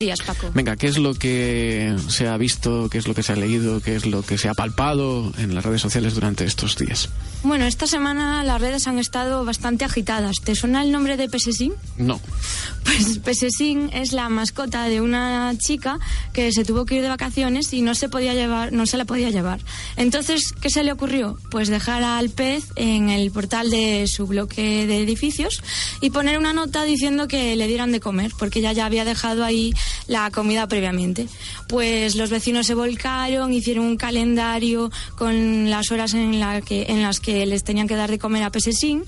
días, Paco. Venga, ¿qué es lo que se ha visto, qué es lo que se ha leído, qué es lo que se ha palpado en las redes sociales durante estos días? Bueno, esta semana las redes han estado bastante agitadas. ¿Te suena el nombre de Pesesín? No. Pues Pesesín es la mascota de una chica que se tuvo que ir de vacaciones y no se podía llevar, no se la podía llevar. Entonces, ¿qué se le ocurrió? Pues dejar al pez en el portal de su bloque de edificios y poner una nota diciendo que le dieran de comer, porque ella ya había dejado ahí la comida previamente. Pues los vecinos se volcaron, hicieron un calendario con las horas en, la que, en las que les tenían que dar de comer a Pesesín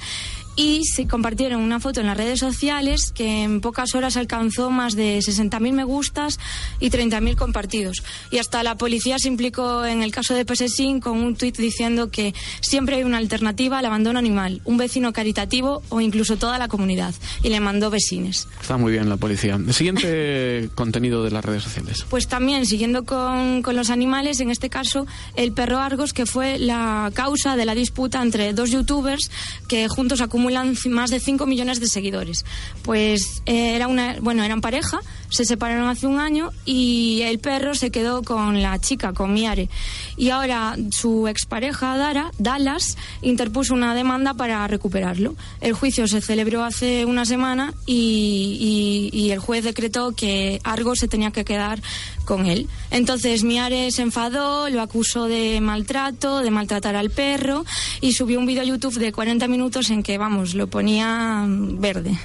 y se compartieron una foto en las redes sociales que en pocas horas alcanzó más de 60.000 me gustas y 30.000 compartidos. Y hasta la policía se implicó en el caso de Pesesín con un tuit diciendo que siempre hay una alternativa al abandono animal, un vecino caritativo o incluso toda la comunidad. Y le mandó vecines. Está muy bien la policía. El siguiente contenido de las redes sociales. Pues también, siguiendo con, con los animales, en este caso, el perro Argos, que fue la causa de la disputa entre dos youtubers que juntos acumulan más de 5 millones de seguidores. Pues eh, era una, bueno, eran pareja, se separaron hace un año y el perro se quedó con la chica, con Miare. Y ahora su expareja, Dara, Dallas, interpuso una demanda para recuperarlo. El juicio se celebró hace una semana y, el juez decretó que Argo se tenía que quedar con él. Entonces Miare se enfadó, lo acusó de maltrato, de maltratar al perro y subió un vídeo a YouTube de 40 minutos en que, vamos, lo ponía verde.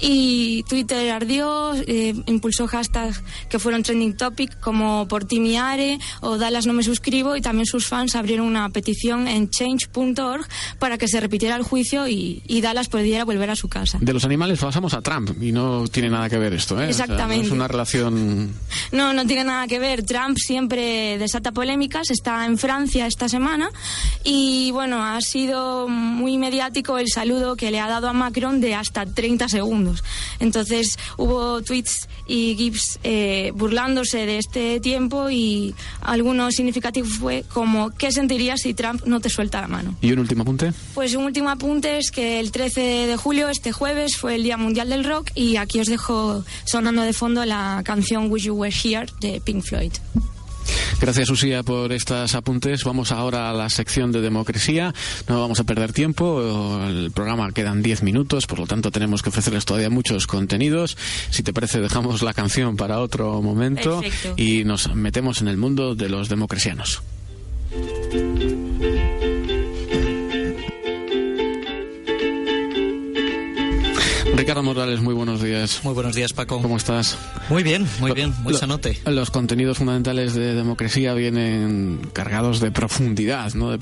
Y Twitter ardió, eh, impulsó hashtags que fueron trending topic como por ti Miare o Dallas no me suscribo y también sus fans abrieron una petición en change.org para que se repitiera el juicio y, y, Dallas pudiera volver a su casa. De los animales pasamos a Trump y no tiene nada que ver esto, ¿eh? Exactamente. O sea, no es una relación... No, no tiene nada que ver. Trump siempre desata polémicas, está en Francia esta semana y bueno, ha sido muy mediático el saludo que le ha dado a Macron de hasta 30 segundos. Entonces hubo tweets y GIFs eh, burlándose de este tiempo y alguno significativo fue como ¿qué sentirías si Trump no te suelta la mano? ¿Y un último apunte? Pues un último apunte es que el 13 de julio, este jueves, fue el Día Mundial del Rock y aquí os dejo sonando de fondo la canción Wish You Were Here de Pink Floyd. Gracias, Usía, por estos apuntes. Vamos ahora a la sección de democracia. No vamos a perder tiempo. El programa quedan 10 minutos, por lo tanto tenemos que ofrecerles todavía muchos contenidos. Si te parece, dejamos la canción para otro momento Perfecto. y nos metemos en el mundo de los democracianos. Ricardo Morales, muy buenos días. Muy buenos días, Paco. ¿Cómo estás? Muy bien, muy bien, muy Lo- sanote. Los contenidos fundamentales de democracia vienen cargados de profundidad, ¿no? De